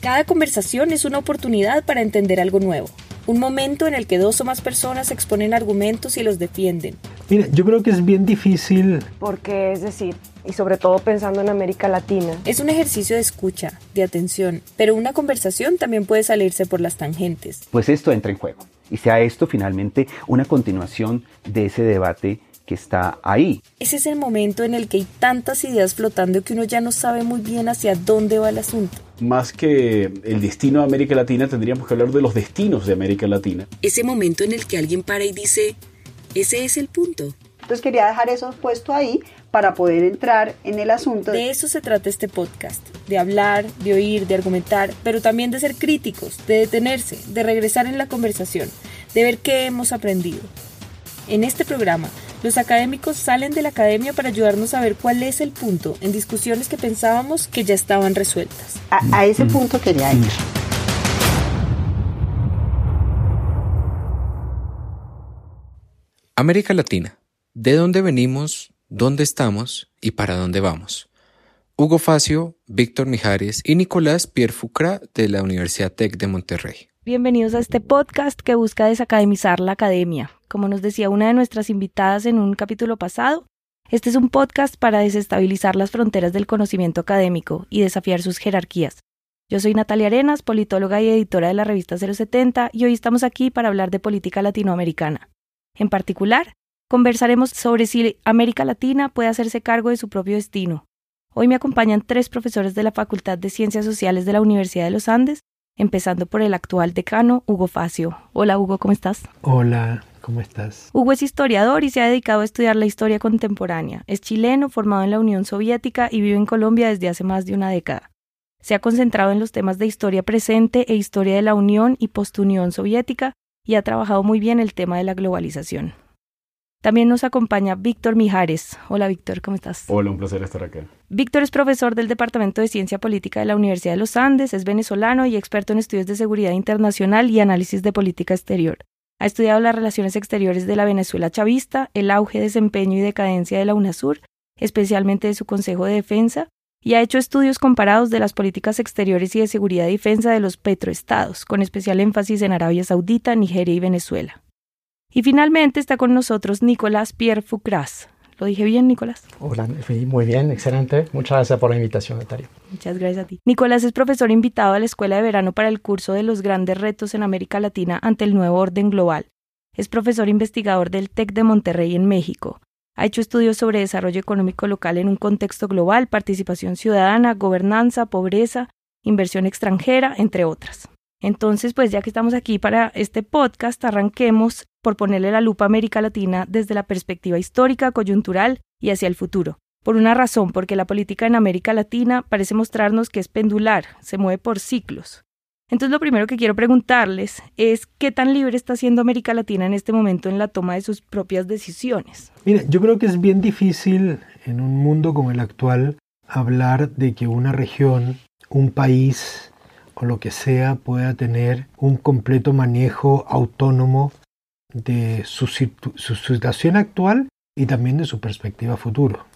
Cada conversación es una oportunidad para entender algo nuevo, un momento en el que dos o más personas exponen argumentos y los defienden. Mira, yo creo que es bien difícil. Porque es decir, y sobre todo pensando en América Latina. Es un ejercicio de escucha, de atención, pero una conversación también puede salirse por las tangentes. Pues esto entra en juego y sea esto finalmente una continuación de ese debate que está ahí. Ese es el momento en el que hay tantas ideas flotando que uno ya no sabe muy bien hacia dónde va el asunto. Más que el destino de América Latina, tendríamos que hablar de los destinos de América Latina. Ese momento en el que alguien para y dice, ese es el punto. Entonces quería dejar eso puesto ahí para poder entrar en el asunto. De eso se trata este podcast, de hablar, de oír, de argumentar, pero también de ser críticos, de detenerse, de regresar en la conversación, de ver qué hemos aprendido. En este programa, los académicos salen de la academia para ayudarnos a ver cuál es el punto en discusiones que pensábamos que ya estaban resueltas. A, ese punto quería ir. América Latina. ¿De dónde venimos, dónde estamos y para dónde vamos? Hugo Facio, Víctor Mijares y Nicolás Pierre Fucra de la Universidad Tec de Monterrey. Bienvenidos a este podcast que busca desacademizar la academia, como nos decía una de nuestras invitadas en un capítulo pasado, este es un podcast para desestabilizar las fronteras del conocimiento académico y desafiar sus jerarquías. Yo soy Natalia Arenas, politóloga y editora de la revista 070, y hoy estamos aquí para hablar de política latinoamericana. En particular, conversaremos sobre si América Latina puede hacerse cargo de su propio destino. Hoy me acompañan tres profesores de la Facultad de Ciencias Sociales de la Universidad de los Andes, empezando por el actual decano, Hugo Facio. Hola Hugo, ¿cómo estás? Hola, ¿Cómo estás? Hugo es historiador y se ha dedicado a estudiar la historia contemporánea. Es chileno, formado en la Unión Soviética y vive en Colombia desde hace más de una década. Se ha concentrado en los temas de historia presente e historia de la Unión y postunión soviética y ha trabajado muy bien el tema de la globalización. También nos acompaña Víctor Mijares. Hola Víctor, ¿cómo estás? Hola, un placer estar acá. Víctor es profesor del Departamento de Ciencia Política de la Universidad de los Andes, es venezolano y experto en estudios de seguridad internacional y análisis de política exterior. Ha estudiado las relaciones exteriores de la Venezuela chavista, el auge, desempeño y decadencia de la UNASUR, especialmente de su Consejo de Defensa, y ha hecho estudios comparados de las políticas exteriores y de seguridad y defensa de los petroestados, con especial énfasis en Arabia Saudita, Nigeria y Venezuela. Y finalmente está con nosotros Nicolás Pierre Fucras, ¿Lo dije bien, Nicolás? Hola, muy bien, excelente. Muchas gracias por la invitación, Natalia. Muchas gracias a ti. Nicolás es profesor invitado a la Escuela de Verano para el curso de los grandes retos en América Latina ante el nuevo orden global. Es profesor investigador del TEC de Monterrey en México. Ha hecho estudios sobre desarrollo económico local en un contexto global, participación ciudadana, gobernanza, pobreza, inversión extranjera, entre otras. Entonces, pues ya que estamos aquí para este podcast, arranquemos por ponerle la lupa a América Latina desde la perspectiva histórica, coyuntural y hacia el futuro. Por una razón, porque la política en América Latina parece mostrarnos que es pendular, se mueve por ciclos. Entonces lo primero que quiero preguntarles es qué tan libre está siendo América Latina en este momento en la toma de sus propias decisiones. Mira, yo creo que es bien difícil en un mundo como el actual hablar de que una región, un país, o lo que sea pueda tener un completo manejo autónomo de su, situación actual y también de su perspectiva futuro.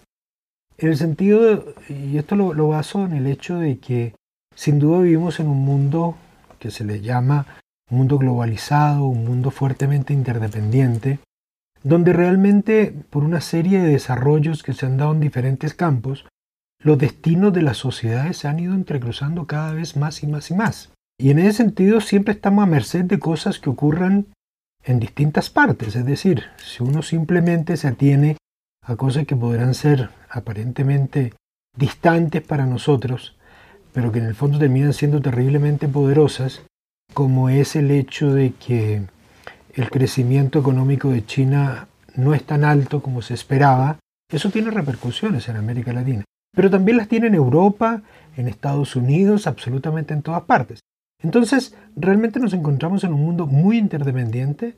En el sentido, y esto lo, lo baso en el hecho de que sin duda vivimos en un mundo que se le llama un mundo globalizado, un mundo fuertemente interdependiente, donde realmente por una serie de desarrollos que se han dado en diferentes campos, los destinos de las sociedades se han ido entrecruzando cada vez más y más y más. Y en ese sentido siempre estamos a merced de cosas que ocurran en distintas partes. Es decir, si uno simplemente se atiene a cosas que podrán ser aparentemente distantes para nosotros, pero que en el fondo terminan siendo terriblemente poderosas, como es el hecho de que el crecimiento económico de China no es tan alto como se esperaba, eso tiene repercusiones en América Latina pero también las tiene en Europa, en Estados Unidos, absolutamente en todas partes. Entonces, realmente nos encontramos en un mundo muy interdependiente,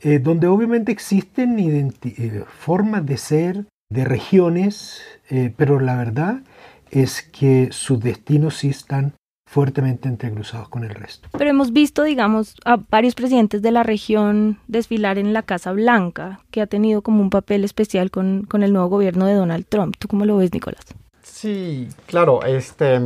eh, donde obviamente existen eh, formas de ser, de regiones, eh, pero la verdad es que sus destinos sí están fuertemente entrecruzados con el resto. Pero hemos visto, digamos, a varios presidentes de la región desfilar en la Casa Blanca, que ha tenido como un papel especial con, con el nuevo gobierno de Donald Trump. ¿Tú cómo lo ves, Nicolás? Sí, claro, este,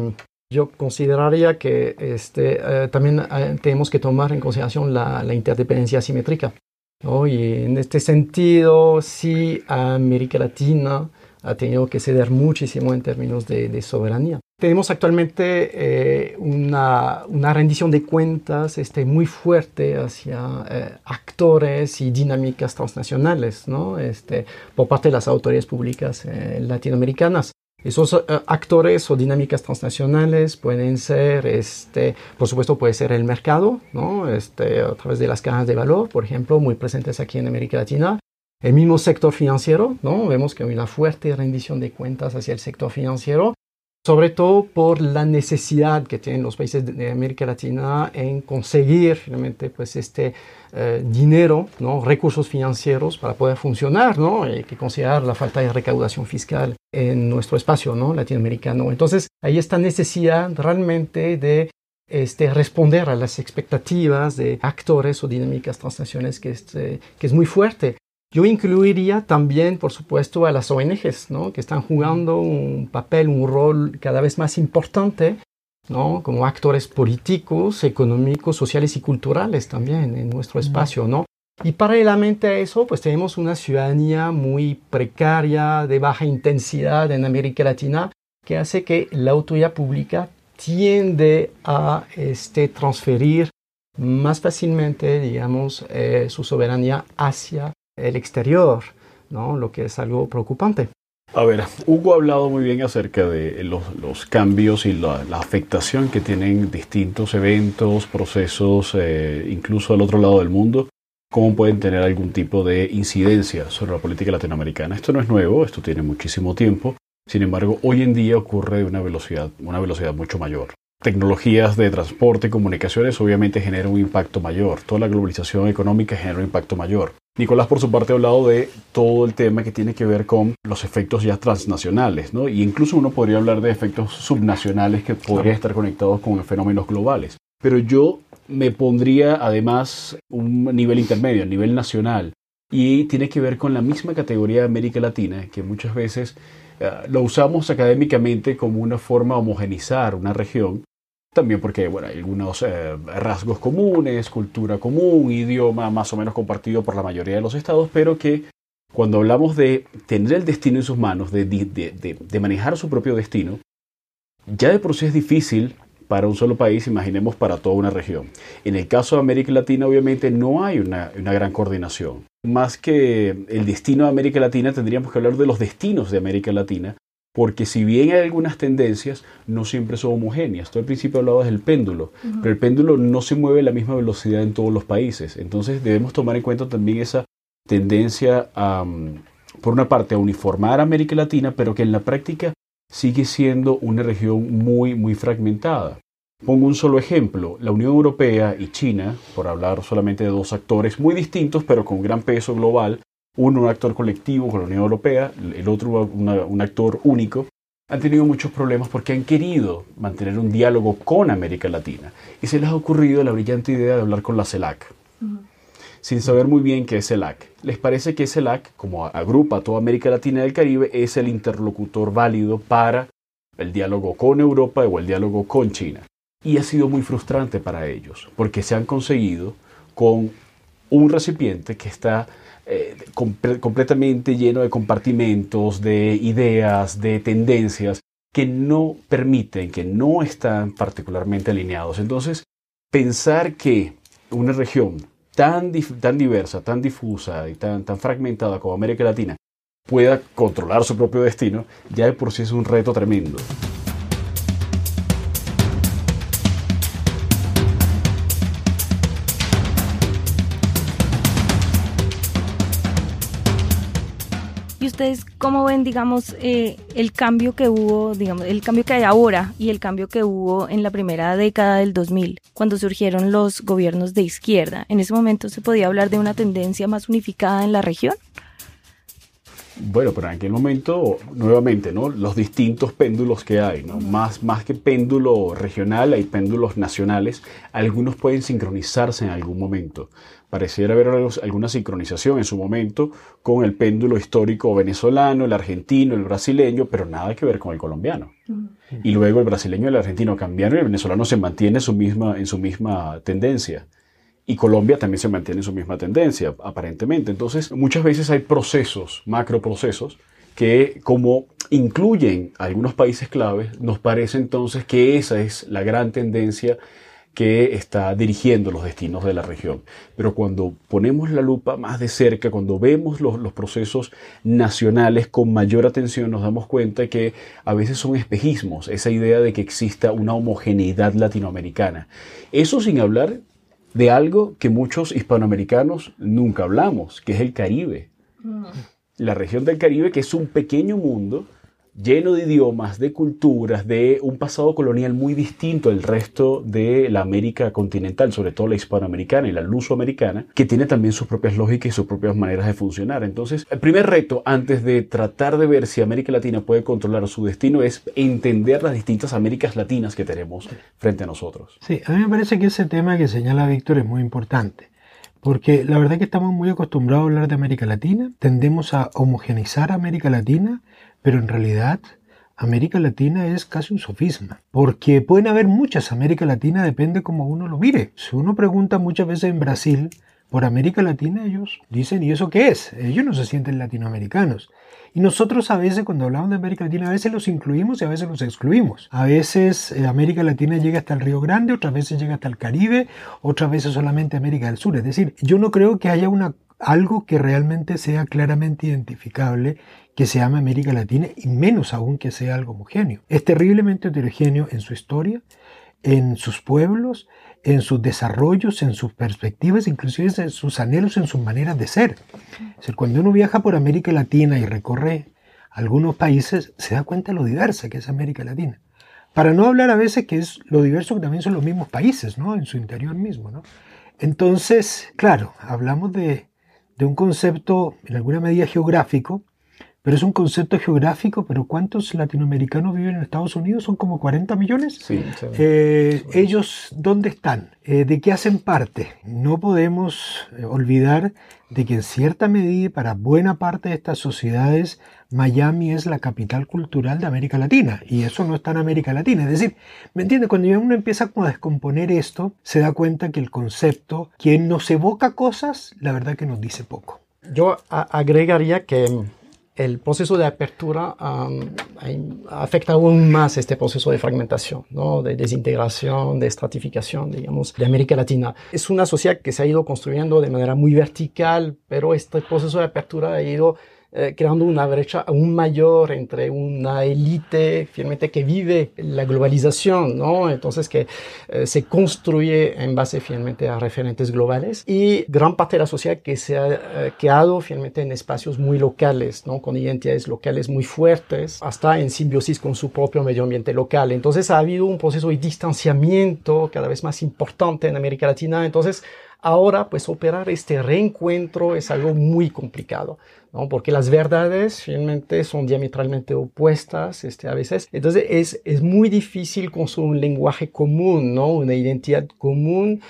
Yo consideraría que este, eh, también eh, tenemos que tomar en consideración la, interdependencia asimétrica. Y en este sentido, sí, América Latina ha tenido que ceder muchísimo en términos de, soberanía. Tenemos actualmente eh, una, una, rendición de cuentas este, muy fuerte hacia actores y dinámicas transnacionales ¿no? este, por parte de las autoridades públicas latinoamericanas. Esos eh, actores o dinámicas transnacionales pueden ser, este, por supuesto, puede ser el mercado, ¿no? este, a través de las cajas de valor, por ejemplo, muy presentes aquí en América Latina. El mismo sector financiero, ¿no? vemos que hay una fuerte rendición de cuentas hacia el sector financiero sobre todo por la necesidad que tienen los países de América Latina en conseguir realmente pues este eh, dinero, ¿no? recursos financieros para poder funcionar, ¿no? Hay que considerar la falta de recaudación fiscal en nuestro espacio ¿no? latinoamericano. Entonces, hay esta necesidad realmente de este, responder a las expectativas de actores o dinámicas transnacionales que, este, que es muy fuerte. Yo incluiría también, por supuesto, a las ONGs, ¿no? que están jugando un papel, un rol cada vez más importante, ¿no? como actores políticos, económicos, sociales y culturales también en nuestro espacio. ¿no? Y paralelamente a eso, pues tenemos una ciudadanía muy precaria, de baja intensidad en América Latina, que hace que la autoridad pública tiende a este, transferir más fácilmente, digamos, eh, su soberanía hacia el exterior, ¿no? lo que es algo preocupante. A ver, Hugo ha hablado muy bien acerca de los, cambios y la, afectación que tienen distintos eventos, procesos, eh, incluso al otro lado del mundo, cómo pueden tener algún tipo de incidencia sobre la política latinoamericana. Esto no es nuevo, esto tiene muchísimo tiempo, sin embargo, hoy en día ocurre de una velocidad, una velocidad mucho mayor tecnologías de transporte y comunicaciones obviamente generan un impacto mayor. Toda la globalización económica genera un impacto mayor. Nicolás, por su parte, ha hablado de todo el tema que tiene que ver con los efectos ya transnacionales, ¿no? Y incluso uno podría hablar de efectos subnacionales que podrían estar conectados con fenómenos globales. Pero yo me pondría además un nivel intermedio, a nivel nacional, y tiene que ver con la misma categoría de América Latina, que muchas veces eh, lo usamos académicamente como una forma de homogenizar una región, también porque bueno, hay algunos eh, rasgos comunes, cultura común, idioma más o menos compartido por la mayoría de los estados, pero que cuando hablamos de tener el destino en sus manos, de, de, manejar su propio destino, ya de por sí es difícil para un solo país, imaginemos para toda una región. En el caso de América Latina, obviamente no hay una, una, gran coordinación. Más que el destino de América Latina, tendríamos que hablar de los destinos de América Latina, porque si bien hay algunas tendencias, no siempre son homogéneas. Tú al principio hablabas del péndulo, pero el péndulo no se mueve a la misma velocidad en todos los países. Entonces debemos tomar en cuenta también esa tendencia a, por una parte, a uniformar a América Latina, pero que en la práctica sigue siendo una región muy, muy fragmentada. Pongo un solo ejemplo, la Unión Europea y China, por hablar solamente de dos actores muy distintos, pero con gran peso global, uno un actor colectivo con la Unión Europea, el otro un actor único, han tenido muchos problemas porque han querido mantener un diálogo con América Latina y se les ha ocurrido la brillante idea de hablar con la CELAC, sin saber muy bien qué es CELAC. Les parece que CELAC, como agrupa a toda América Latina y el Caribe, es el interlocutor válido para el diálogo con Europa o el diálogo con China. Y ha sido muy frustrante para ellos porque se han conseguido con un recipiente que está eh, completamente lleno de compartimentos, de ideas, de tendencias que no permiten, que no están particularmente alineados. Entonces, pensar que una región tan, tan diversa, tan difusa y tan, tan fragmentada como América Latina pueda controlar su propio destino, ya de por sí es un reto tremendo. Ustedes cómo ven, digamos, eh, el cambio que hubo, digamos, el cambio que hay ahora y el cambio que hubo en la primera década del 2000, cuando surgieron los gobiernos de izquierda? ¿En ese momento se podía hablar de una tendencia más unificada en la región? Bueno, pero en aquel momento, nuevamente, ¿no? Los distintos péndulos que hay, ¿no? Más, más que péndulo regional, hay péndulos nacionales. Algunos pueden sincronizarse en algún momento. Pareciera haber alguna sincronización en su momento con el péndulo histórico venezolano, el argentino, el brasileño, pero nada que ver con el colombiano. Y luego el brasileño y el argentino cambiaron y el venezolano se mantiene su misma, en su misma tendencia. Y Colombia también se mantiene en su misma tendencia, aparentemente. Entonces, muchas veces hay procesos, macroprocesos, que como incluyen algunos países claves, nos parece entonces que esa es la gran tendencia que está dirigiendo los destinos de la región. Pero cuando ponemos la lupa más de cerca, cuando vemos los, procesos nacionales con mayor atención, nos damos cuenta que a veces son espejismos, esa idea de que exista una homogeneidad latinoamericana. Eso sin hablar de algo que muchos hispanoamericanos nunca hablamos, que es el Caribe. Mm. La región del Caribe, que es un pequeño mundo lleno de idiomas, de culturas, de un pasado colonial muy distinto al resto de la América continental, sobre todo la hispanoamericana y la lusoamericana, que tiene también sus propias lógicas y sus propias maneras de funcionar. Entonces, el primer reto antes de tratar de ver si América Latina puede controlar su destino es entender las distintas Américas Latinas que tenemos frente a nosotros. Sí, a mí me parece que ese tema que señala Víctor es muy importante. Porque la verdad es que estamos muy acostumbrados a hablar de América Latina, tendemos a homogenizar América Latina pero en realidad América Latina es casi un sofisma, porque pueden haber muchas América Latina, depende como uno lo mire. Si uno pregunta muchas veces en Brasil por América Latina, ellos dicen, ¿y eso qué es? Ellos no se sienten latinoamericanos. Y nosotros a veces cuando hablamos de América Latina, a veces los incluimos y a veces los excluimos. A veces eh, América Latina llega hasta el Río Grande, otras veces llega hasta el Caribe, otras veces solamente América del Sur. Es decir, yo no creo que haya una algo que realmente sea claramente identificable que se llama América Latina y menos aún que sea algo homogéneo. Es terriblemente heterogéneo en su historia, en sus pueblos, en sus desarrollos, en sus perspectivas, inclusive en sus anhelos, en sus maneras de ser. Es cuando uno viaja por América Latina y recorre algunos países, se da cuenta de lo diversa que es América Latina. Para no hablar a veces que es lo diverso que también son los mismos países, ¿no? En su interior mismo, ¿no? Entonces, claro, hablamos de, de un concepto en alguna medida geográfico, pero es un concepto geográfico, pero ¿cuántos latinoamericanos viven en Estados Unidos? ¿Son como 40 millones? Sí, eh, ¿Ellos dónde están? Eh, ¿De qué hacen parte? No podemos eh, olvidar de que en cierta medida, para buena parte de estas sociedades, Miami es la capital cultural de América Latina, y eso no está en América Latina. Es decir, ¿me entiende? Cuando uno empieza a descomponer esto, se da cuenta que el concepto, quien nos evoca cosas, la verdad que nos dice poco. Yo agregaría que el proceso de apertura afecta aún más este proceso de fragmentación, ¿no? de desintegración, de estratificación, digamos, de América Latina. Es una sociedad que se ha ido construyendo de manera muy vertical, pero este proceso de apertura ha ido eh, creando una brecha aún mayor entre una élite finalmente que vive la globalización, ¿no? Entonces que eh, se construye en base finalmente a referentes globales y gran parte de la sociedad que se ha eh, quedado finalmente en espacios muy locales, ¿no? Con identidades locales muy fuertes, hasta en simbiosis con su propio medio ambiente local. Entonces ha habido un proceso de distanciamiento cada vez más importante en América Latina. Entonces, Ahora, pues operar este reencuentro es algo muy complicado. Porque las verdades finalmente son diametralmente opuestas este, a veces. Entonces es, es muy difícil construir un lenguaje común, ¿no? una identidad común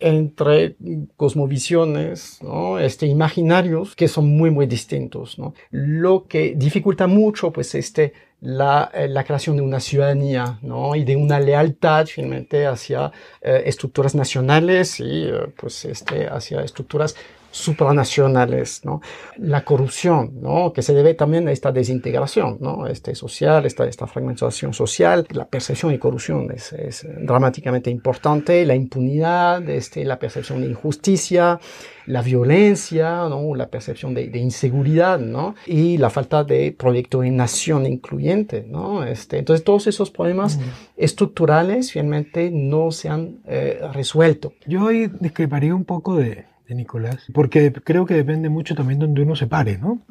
entre cosmovisiones, ¿no? este, imaginarios que son muy, muy distintos. ¿no? Lo que dificulta mucho pues, este, la, eh, la, creación de una ciudadanía ¿no? y de una lealtad finalmente hacia eh, estructuras nacionales y eh, pues este, hacia estructuras supranacionales, ¿no? La corrupción, ¿no? Que se debe también a esta desintegración, ¿no? Este social, esta, esta fragmentación social, la percepción de corrupción es, es dramáticamente importante, la impunidad, este, la percepción de injusticia, la violencia, ¿no? La percepción de, de inseguridad, ¿no? Y la falta de proyecto de nación incluyente, ¿no? Este, entonces todos esos problemas estructurales finalmente no se han eh, resuelto. Yo hoy discreparía un poco de de Nicolás, porque creo que depende mucho también donde uno se pare, ¿no?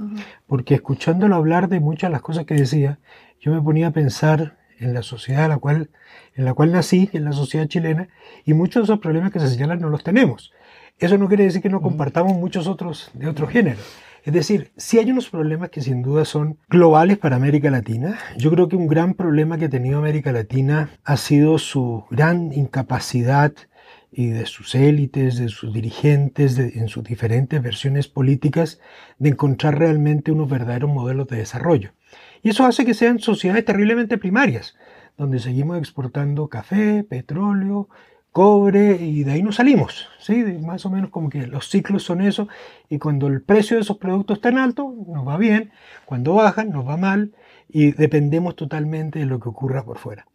Porque escuchándolo hablar de muchas de las cosas que decía, yo me ponía a pensar en la sociedad en la cual, en la cual nací, en la sociedad chilena, y muchos de esos problemas que se señalan no los tenemos. Eso no quiere decir que no compartamos muchos otros de otro género. Es decir, sí hay unos problemas que sin duda son globales para América Latina. Yo creo que un gran problema que ha tenido América Latina ha sido su gran incapacidad y de sus élites, de sus dirigentes, en sus diferentes versiones políticas, de encontrar realmente unos verdaderos modelos de desarrollo. Y eso hace que sean sociedades terriblemente primarias, donde seguimos exportando café, petróleo, cobre y de ahí nos salimos. ¿sí? Más o menos como que los ciclos son eso y cuando el precio de esos productos está en alto, nos va bien, cuando bajan, nos va mal y dependemos totalmente de lo que ocurra por fuera.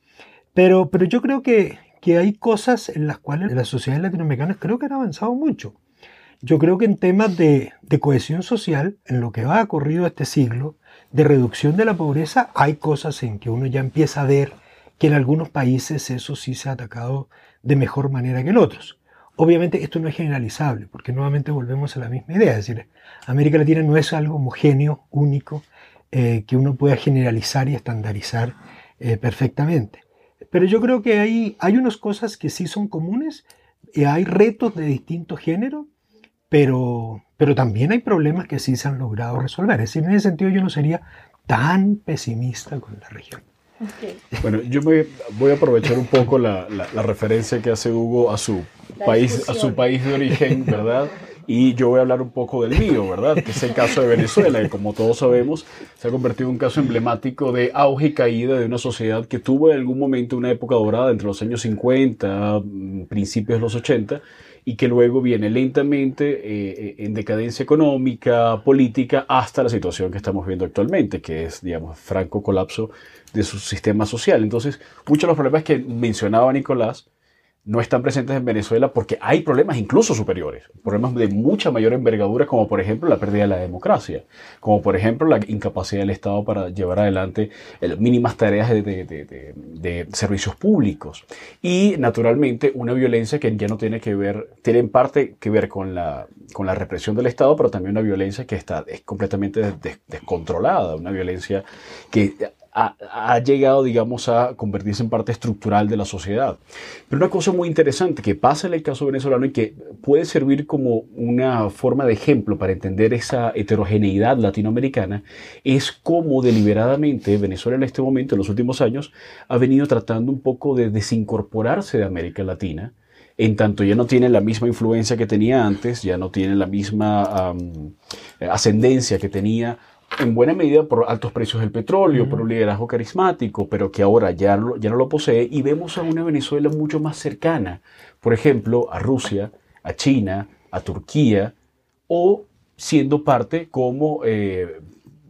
Pero, pero yo creo que, que hay cosas en las cuales las sociedades latinoamericanas creo que han avanzado mucho. Yo creo que en temas de, cohesión social, en lo que va ocurrido este siglo, de reducción de la pobreza, hay cosas en que uno ya empieza a ver que en algunos países eso sí se ha atacado de mejor manera que en otros. Obviamente esto no es generalizable, porque nuevamente volvemos a la misma idea, es decir, América Latina no es algo homogéneo, único, eh, que uno pueda generalizar y estandarizar eh, perfectamente. Pero yo creo que hay, hay unas cosas que sí son comunes, y hay retos de distinto género, pero, pero también hay problemas que sí se han logrado resolver. Es decir, en ese sentido yo no sería tan pesimista con la región. Bueno, yo me voy a aprovechar un poco la, la, referencia que hace Hugo a su, país, a su país de origen, ¿verdad? Y yo voy a hablar un poco del mío, ¿verdad? Que es el caso de Venezuela, que como todos sabemos se ha convertido en un caso emblemático de auge y caída de una sociedad que tuvo en algún momento una época dorada entre los años 50, mm, principios de los 80, y que luego viene lentamente eh, en decadencia económica, política, hasta la situación que estamos viendo actualmente, que es, digamos, franco colapso de su sistema social. Entonces, muchos de los problemas que mencionaba Nicolás no están presentes en Venezuela porque hay problemas incluso superiores, problemas de mucha mayor envergadura, como por ejemplo la pérdida de la democracia, como por ejemplo la incapacidad del Estado para llevar adelante mínimas tareas de, de, servicios públicos. Y naturalmente una violencia que ya no tiene que ver, tiene en parte que ver con la, con la represión del Estado, pero también una violencia que está es completamente descontrolada, una violencia que ha, llegado, digamos, a convertirse en parte estructural de la sociedad. Pero una cosa muy interesante que pasa en el caso venezolano y que puede servir como una forma de ejemplo para entender esa heterogeneidad latinoamericana es cómo deliberadamente Venezuela en este momento, en los últimos años, ha venido tratando un poco de desincorporarse de América Latina en tanto ya no tiene la misma influencia que tenía antes, ya no tiene la misma ascendencia que tenía en buena medida por altos precios del petróleo, por un liderazgo carismático, pero que ahora ya no, ya no lo posee, y vemos a una Venezuela mucho más cercana, por ejemplo, a Rusia, a China, a Turquía, o siendo parte como eh,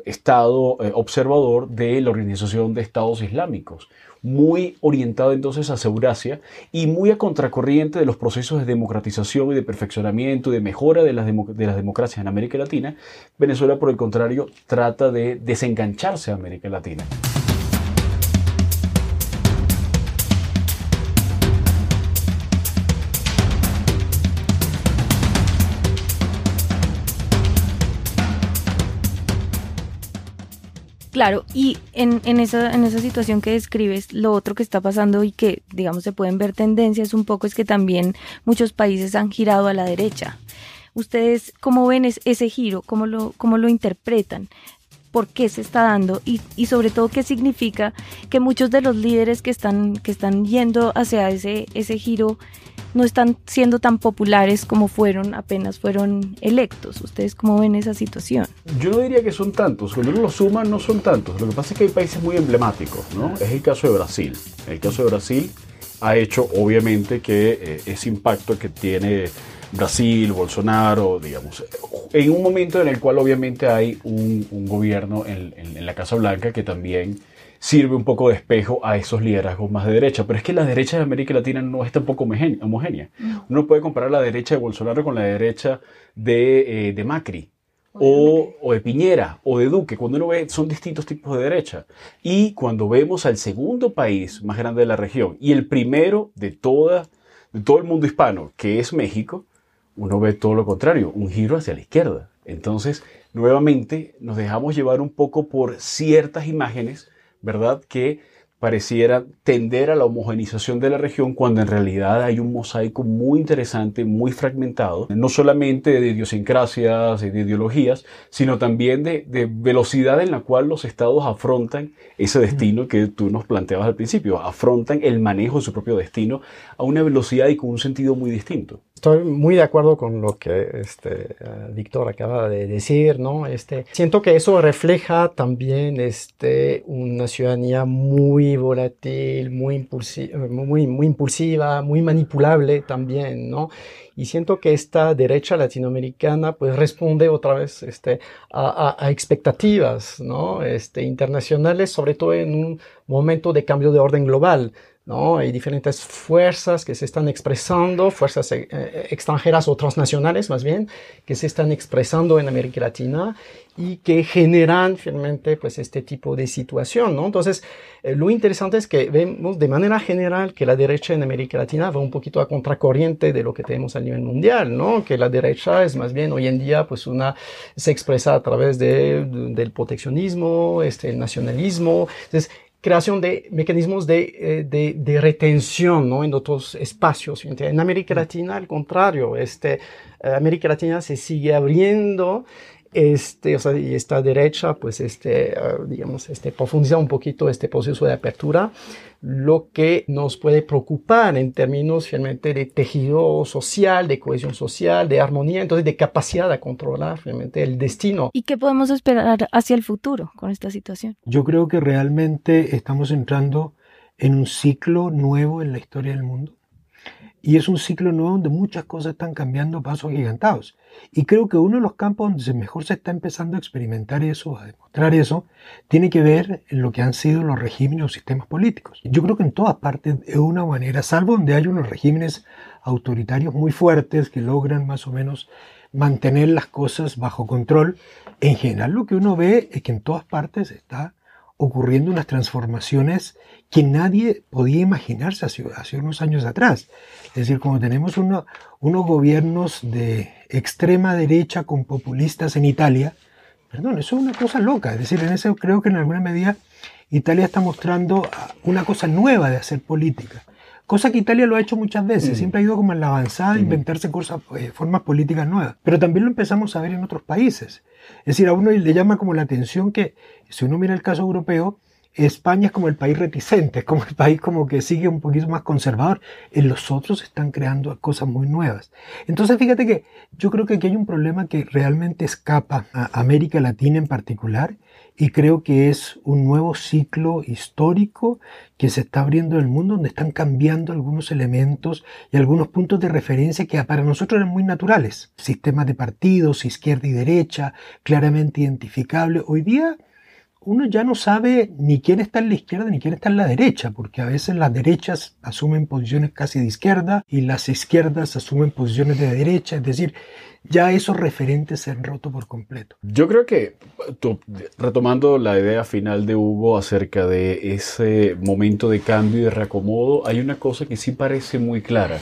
Estado eh, observador de la Organización de Estados Islámicos, muy orientado entonces hacia Eurasia y muy a contracorriente de los procesos de democratización y de perfeccionamiento y de mejora de las, de las democracias en América Latina, Venezuela por el contrario trata de desengancharse a América Latina. Claro, y en, en, esa, en esa situación que describes, lo otro que está pasando y que, digamos, se pueden ver tendencias un poco es que también muchos países han girado a la derecha. ¿Ustedes cómo ven ese giro? ¿Cómo lo, cómo lo interpretan? Por qué se está dando y, y, sobre todo qué significa que muchos de los líderes que están, que están yendo hacia ese, ese giro no están siendo tan populares como fueron apenas fueron electos. ¿Ustedes cómo ven esa situación? Yo no diría que son tantos. Cuando uno los suma, no son tantos. Lo que pasa es que hay países muy emblemáticos, ¿no? Es el caso de Brasil. El caso de Brasil ha hecho, obviamente, que eh, ese impacto que tiene Brasil, Bolsonaro, digamos, en un momento en el cual obviamente hay un, gobierno en, en la Casa Blanca que también sirve un poco de espejo a esos liderazgos más de derecha. Pero es que la derecha de América Latina no es tampoco homogénea. Uno puede comparar la derecha de Bolsonaro con la derecha de, eh, Macri. O, de Piñera o de Duque, cuando uno ve, son distintos tipos de derecha. Y cuando vemos al segundo país más grande de la región y el primero de, toda, de todo el mundo hispano, que es México, uno ve todo lo contrario, un giro hacia la izquierda. Entonces, nuevamente nos dejamos llevar un poco por ciertas imágenes ¿verdad? Que pareciera tender a la homogenización de la región cuando en realidad hay un mosaico muy interesante, muy fragmentado, no solamente de idiosincrasias y de ideologías, sino también de, de, velocidad en la cual los estados afrontan ese destino que tú nos planteabas al principio, afrontan el manejo de su propio destino a una velocidad y con un sentido muy distinto. Estoy muy de acuerdo con lo que este, uh, Víctor acaba de decir, ¿no? Este, siento que eso refleja también este, una ciudadanía muy volátil, muy, impulsi muy, muy impulsiva, muy manipulable también, ¿no? Y siento que esta derecha latinoamericana pues responde otra vez este, a, a, a expectativas, ¿no? Este, internacionales, sobre todo en un momento de cambio de orden global. ¿no? Hay diferentes fuerzas que se están expresando, fuerzas eh, extranjeras o transnacionales más bien, que se están expresando en América Latina y que generan finalmente pues este tipo de situación, ¿no? Entonces, eh, lo interesante es que vemos de manera general que la derecha en América Latina va un poquito a contracorriente de lo que tenemos a nivel mundial, ¿no? Que la derecha es más bien hoy en día pues una, se expresa a través de, del proteccionismo, este, el nacionalismo, entonces, creación de mecanismos de, de, de, retención ¿no? en otros espacios. En América Latina, al contrario, este, América Latina se sigue abriendo este, o sea, y esta derecha, pues, este, uh, digamos, este, profundiza un poquito este proceso de apertura, lo que nos puede preocupar en términos finalmente de tejido social, de cohesión social, de armonía, entonces de capacidad de controlar finalmente el destino. ¿Y qué podemos esperar hacia el futuro con esta situación? Yo creo que realmente estamos entrando en un ciclo nuevo en la historia del mundo. Y es un ciclo nuevo donde muchas cosas están cambiando a pasos gigantados. Y creo que uno de los campos donde mejor se está empezando a experimentar eso, a demostrar eso, tiene que ver en lo que han sido los regímenes o sistemas políticos. Yo creo que en todas partes, de una manera, salvo donde hay unos regímenes autoritarios muy fuertes que logran más o menos mantener las cosas bajo control, en general lo que uno ve es que en todas partes está ocurriendo unas transformaciones que nadie podía imaginarse hace, unos años atrás. Es decir, como tenemos uno, unos gobiernos de extrema derecha con populistas en Italia, perdón, eso es una cosa loca. Es decir, en eso creo que en alguna medida Italia está mostrando una cosa nueva de hacer política. Cosa que Italia lo ha hecho muchas veces, siempre ha ido como en la avanzada a inventarse cosas, eh, formas políticas nuevas. Pero también lo empezamos a ver en otros países. Es decir, a uno le llama como la atención que, si uno mira el caso europeo, España es como el país reticente, es como el país como que sigue un poquito más conservador. En los otros están creando cosas muy nuevas. Entonces fíjate que yo creo que aquí hay un problema que realmente escapa a América Latina en particular y creo que es un nuevo ciclo histórico que se está abriendo en el mundo donde están cambiando algunos elementos y algunos puntos de referencia que para nosotros eran muy naturales. Sistemas de partidos, izquierda y derecha, claramente identificables. Hoy día uno ya no sabe ni quién está en la izquierda ni quién está en la derecha, porque a veces las derechas asumen posiciones casi de izquierda y las izquierdas asumen posiciones de derecha, es decir, ya esos referentes se han roto por completo. Yo creo que, retomando la idea final de Hugo acerca de ese momento de cambio y de reacomodo, hay una cosa que sí parece muy clara.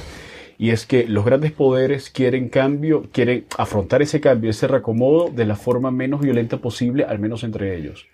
Y es que los grandes poderes quieren cambio, quieren afrontar ese cambio, ese reacomodo de la forma menos violenta posible, al menos entre ellos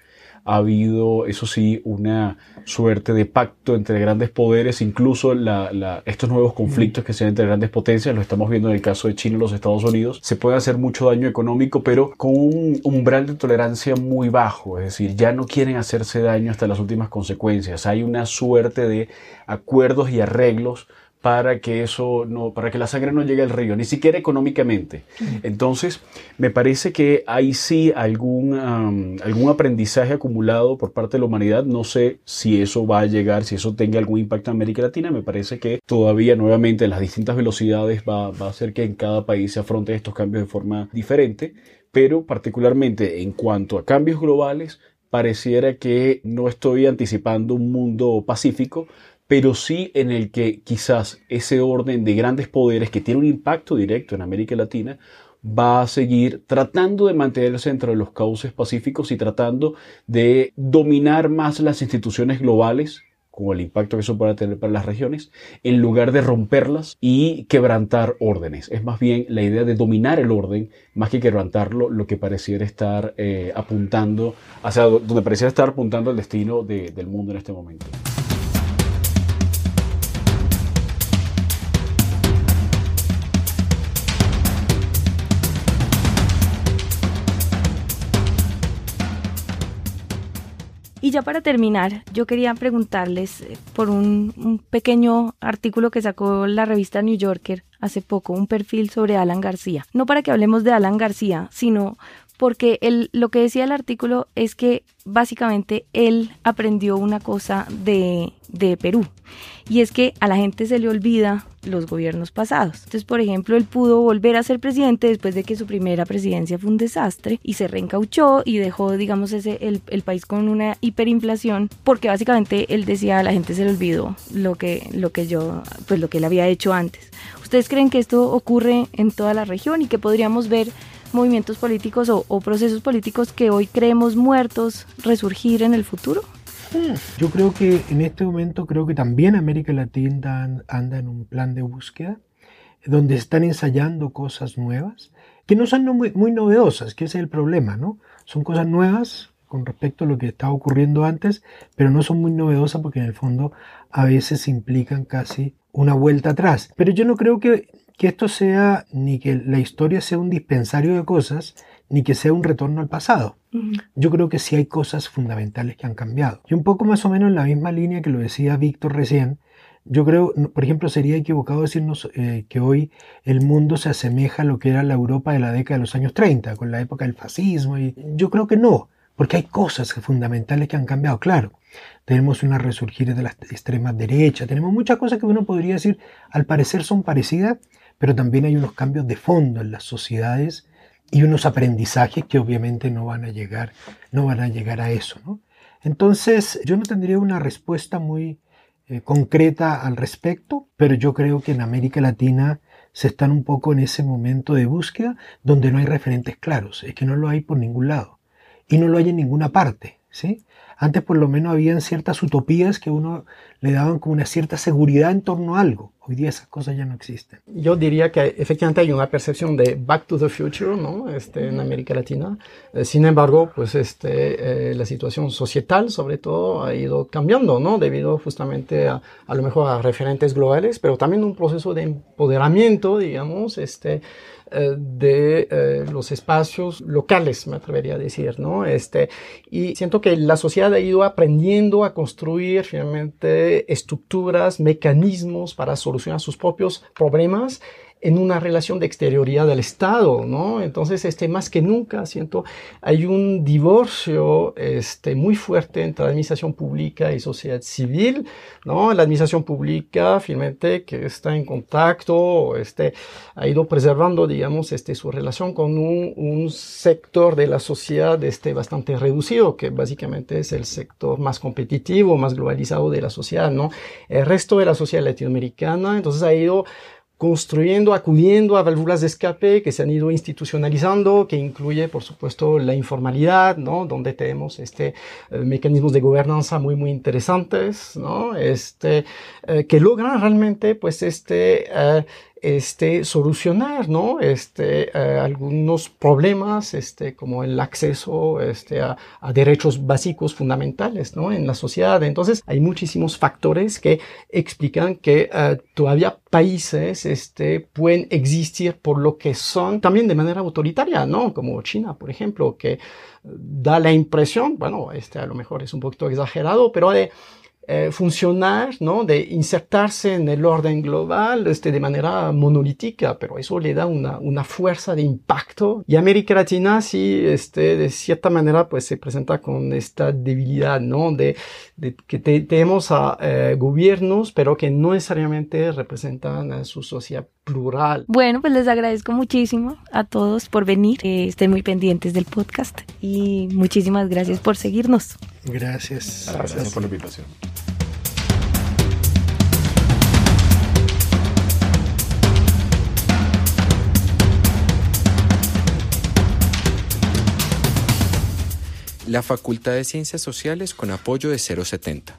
ha habido, eso sí, una suerte de pacto entre grandes poderes, incluso la, la, estos nuevos conflictos que se dan entre grandes potencias, lo estamos viendo en el caso de China y los Estados Unidos, se puede hacer mucho daño económico, pero con un umbral de tolerancia muy bajo, es decir, ya no quieren hacerse daño hasta las últimas consecuencias, hay una suerte de acuerdos y arreglos para que eso no, para que la sangre no llegue al río, ni siquiera económicamente. Entonces, me parece que hay sí algún, um, algún aprendizaje acumulado por parte de la humanidad. No sé si eso va a llegar, si eso tenga algún impacto en América Latina. Me parece que todavía, nuevamente, las distintas velocidades va, va a hacer que en cada país se afronten estos cambios de forma diferente. Pero particularmente en cuanto a cambios globales, pareciera que no estoy anticipando un mundo pacífico, pero sí en el que quizás ese orden de grandes poderes que tiene un impacto directo en América Latina va a seguir tratando de mantenerse dentro de los cauces pacíficos y tratando de dominar más las instituciones globales con el impacto que eso puede tener para las regiones, en lugar de romperlas y quebrantar órdenes. Es más bien la idea de dominar el orden, más que quebrantarlo, lo que pareciera estar eh, apuntando, hacia donde pareciera estar apuntando el destino de, del mundo en este momento. Ya para terminar, yo quería preguntarles eh, por un, pequeño artículo que sacó la revista New Yorker hace poco, un perfil sobre Alan García. No para que hablemos de Alan García, sino porque él, lo que decía el artículo es que básicamente él aprendió una cosa de, de, Perú y es que a la gente se le olvida los gobiernos pasados. Entonces, por ejemplo, él pudo volver a ser presidente después de que su primera presidencia fue un desastre y se reencauchó y dejó, digamos, ese, el, el país con una hiperinflación porque básicamente él decía a la gente se le olvidó lo que, lo que yo, pues lo que él había hecho antes. ¿Ustedes creen que esto ocurre en toda la región y que podríamos ver movimientos políticos o, procesos políticos que hoy creemos muertos resurgir en el futuro? Hmm. Yo creo que en este momento creo que también América Latina anda en un plan de búsqueda donde están ensayando cosas nuevas que no son muy, muy novedosas, que ese es el problema, ¿no? Son cosas nuevas con respecto a lo que estaba ocurriendo antes, pero no son muy novedosas porque en el fondo a veces implican casi una vuelta atrás. Pero yo no creo que que esto sea ni que la historia sea un dispensario de cosas, ni que sea un retorno al pasado. Yo creo que sí hay cosas fundamentales que han cambiado. Y un poco más o menos en la misma línea que lo decía Víctor recién, yo creo, por ejemplo, sería equivocado decirnos eh, que hoy el mundo se asemeja a lo que era la Europa de la década de los años 30, con la época del fascismo. Y yo creo que no, porque hay cosas fundamentales que han cambiado, claro tenemos una resurgir de las extremas derechas, tenemos muchas cosas que uno podría decir al parecer son parecidas, pero también hay unos cambios de fondo en las sociedades y unos aprendizajes que obviamente no van a llegar, no van a, llegar a eso. ¿no? Entonces, yo no tendría una respuesta muy eh, concreta al respecto, pero yo creo que en América Latina se están un poco en ese momento de búsqueda donde no hay referentes claros, es que no lo hay por ningún lado y no lo hay en ninguna parte. ¿sí? Antes por lo menos habían ciertas utopías que uno le daban como una cierta seguridad en torno a algo. Hoy día esas cosas ya no existen. Yo diría que efectivamente hay una percepción de back to the future ¿no? este, en América Latina. Eh, sin embargo, pues este, eh, la situación societal sobre todo ha ido cambiando, ¿no? debido justamente a, a lo mejor a referentes globales, pero también un proceso de empoderamiento, digamos, este, eh, de eh, los espacios locales, me atrevería a decir, ¿no? Este, y siento que la sociedad ha ido aprendiendo a construir finalmente estructuras, mecanismos para solucionar sus propios problemas en una relación de exterioridad del Estado, ¿no? Entonces, este, más que nunca, siento, hay un divorcio este, muy fuerte entre la administración pública y sociedad civil, ¿no? La administración pública, finalmente, que está en contacto, este, ha ido preservando, digamos, este, su relación con un, un sector de la sociedad este, bastante reducido, que básicamente es el sector más competitivo, más globalizado de la sociedad, ¿no? El resto de la sociedad latinoamericana, entonces ha ido construyendo, acudiendo a válvulas de escape que se han ido institucionalizando, que incluye, por supuesto, la informalidad, ¿no? Donde tenemos este eh, mecanismos de gobernanza muy, muy interesantes, ¿no? Este, eh, que logran realmente, pues, este, eh, este, solucionar, ¿no? Este, eh, algunos problemas, este, como el acceso, este, a, derechos básicos fundamentales, ¿no? En la sociedad. Entonces, hay muchísimos factores que explican que eh, todavía países, este, pueden existir por lo que son, también de manera autoritaria, ¿no? Como China, por ejemplo, que da la impresión, bueno, este, a lo mejor es un poquito exagerado, pero de eh, funcionar, ¿no? De insertarse en el orden global este, de manera monolítica, pero eso le da una, una fuerza de impacto. Y América Latina sí, este, de cierta manera, pues se presenta con esta debilidad, ¿no? De, de que tenemos a eh, gobiernos, pero que no necesariamente representan a su sociedad plural. Bueno, pues les agradezco muchísimo a todos por venir. Eh, estén muy pendientes del podcast y muchísimas gracias por seguirnos. Gracias. Gracias por la invitación. la Facultad de Ciencias Sociales con apoyo de 070.